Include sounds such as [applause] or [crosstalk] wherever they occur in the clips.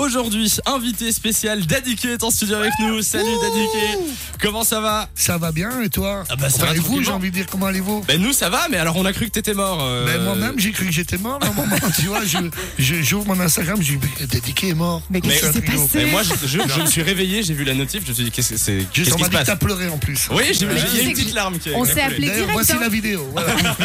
Aujourd'hui, invité spécial, Dadiké est en studio avec nous. Salut Dadiké, comment ça va? Ça va bien et toi? Ah bah, ça Enfin, va et vous, j'ai envie de dire comment allez-vous? Ben nous ça va, mais alors on a cru que t'étais mort. euh, Ben, Moi-même, j'ai cru que j'étais mort à un moment. [laughs] tu vois, je, je- j'ouvre mon Instagram, je dis, mais Dédiqué est mort. Mais qu'est-ce qui s'est passé? Mais moi je, je- je me suis réveillé, j'ai vu la notif, je me suis dit qu'est-ce que c'est? Juste, Qu'est-ce on m'a se dit que passe? t'as pleuré en plus. Oui, j'ai- Mais j'ai- il y a une petite larme qui on s'est appelé D'ailleurs, direct, voici hein. la vidéo. voilà. [laughs]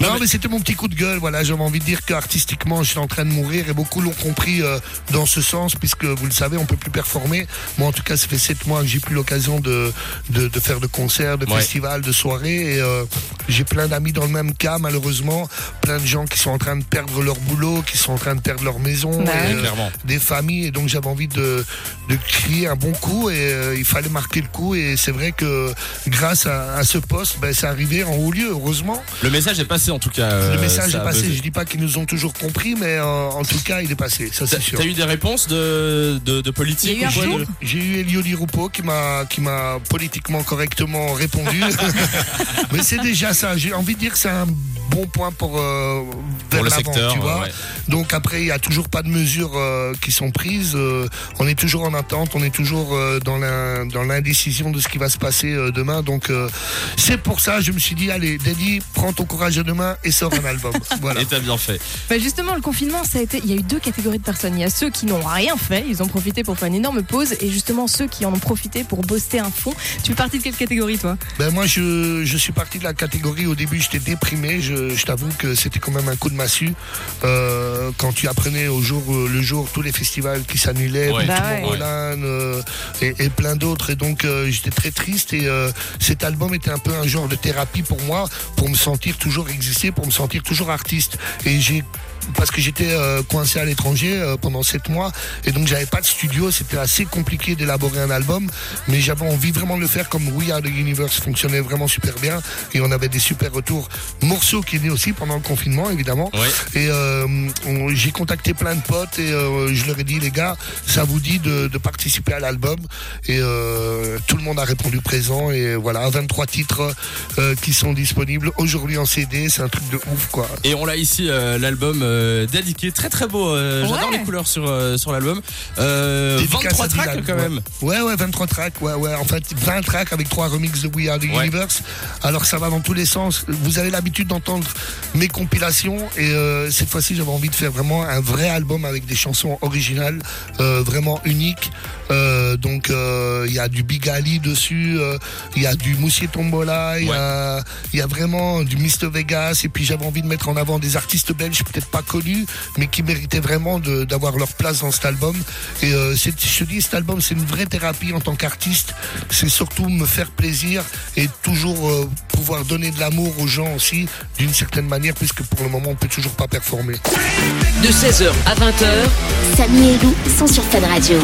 Non, mais c'était mon petit coup de gueule. Voilà, j'avais envie de dire qu'artistiquement, je suis en train de mourir et beaucoup l'ont compris euh, dans ce sens, puisque vous le savez, on peut plus performer. Moi, en tout cas, ça fait sept mois que j'ai plus l'occasion de, de, de faire de concerts, de Ouais. festivals, de soirées. Et euh, j'ai plein d'amis dans le même cas, malheureusement. Plein de gens qui sont en train de perdre leur boulot, qui sont en train de perdre leur maison. Bah et, euh, Clairement. des familles et donc j'avais envie de, de crier un bon coup et euh, il fallait marquer le coup et c'est vrai que grâce à, à ce poste ben, c'est arrivé en haut lieu heureusement Le message est passé en tout cas. euh, le message ça est passé buzzé. je dis pas qu'ils nous ont toujours compris mais euh, en tout cas il est passé ça c'est sûr t'as eu des réponses de, de, de politique j'ai eu Elio Di Rupo qui m'a qui m'a politiquement correctement répondu [laughs] [laughs] mais c'est déjà j'ai envie de dire que c'est un bon point pour euh, vers pour le secteur tu vois ouais. Donc après, il n'y a toujours pas de mesures euh, qui sont prises. Euh, on est toujours en attente, on est toujours euh, dans l'in- dans l'indécision de ce qui va se passer euh, demain. Donc euh, c'est pour ça, je me suis dit, allez, Daddy, prends ton courage à deux mains et sors un album. [laughs] Voilà. Et t'as bien fait. Bah justement, le confinement, ça a été. Il y a eu deux catégories de personnes. Il y a ceux qui n'ont rien fait, ils ont profité pour faire une énorme pause, et justement ceux qui en ont profité pour bosser un fond. Tu fais partie de quelle catégorie, toi? Ben moi, je, je suis parti de la catégorie. Au début, j'étais déprimé. Je, je t'avoue que c'était quand même un coup de massue euh, quand tu apprenais au jour euh, le jour tous les festivals qui s'annulaient, Ouais. Bah ouais. Euh, et, et plein d'autres. Et donc, j'étais très triste. Et cet album était un peu un genre de thérapie pour moi, pour me sentir toujours exister, pour me sentir toujours artiste. Et j'ai parce que j'étais euh, coincé à l'étranger euh, pendant sept mois et donc j'avais pas de studio, c'était assez compliqué d'élaborer un album, mais j'avais envie vraiment de le faire comme We Are the Universe fonctionnait vraiment super bien et on avait des super retours. Morceau qui est né aussi pendant le confinement évidemment. Ouais. Et euh, j'ai contacté plein de potes et euh, je leur ai dit les gars, ça vous dit de, de participer à l'album? Et euh, tout le monde a répondu présent et voilà 23 titres euh, qui sont disponibles aujourd'hui en CD, c'est un truc de ouf quoi. Et on l'a ici, euh, l'album euh, très très beau. euh, J'adore Ouais. les couleurs sur, euh, sur l'album. Euh, Dédicace 23 à tracks Dylan, quand ouais. même. Ouais, ouais, 23 tracks, ouais, ouais. En fait, 20 tracks avec trois remixes de We Are the Ouais. Universe. Alors, ça va dans tous les sens. Vous avez l'habitude d'entendre mes compilations et euh, cette fois-ci, j'avais envie de faire vraiment un vrai album avec des chansons originales, euh, vraiment uniques. Euh, donc, euh, il y a du Big Ali dessus, euh, il y a du Moussier Tombola, il y a, il y a vraiment du Mr Vegas. Et puis, j'avais envie de mettre en avant des artistes belges peut-être pas connus, mais qui méritaient vraiment d'avoir leur place dans cet album. Et euh, je te dis, cet album, c'est une vraie thérapie en tant qu'artiste. C'est surtout me faire plaisir et toujours euh, pouvoir donner de l'amour aux gens aussi, d'une certaine manière, puisque pour le moment, on peut toujours pas performer. De 16h à 20h, Samy et Lou sont sur Fan Radio.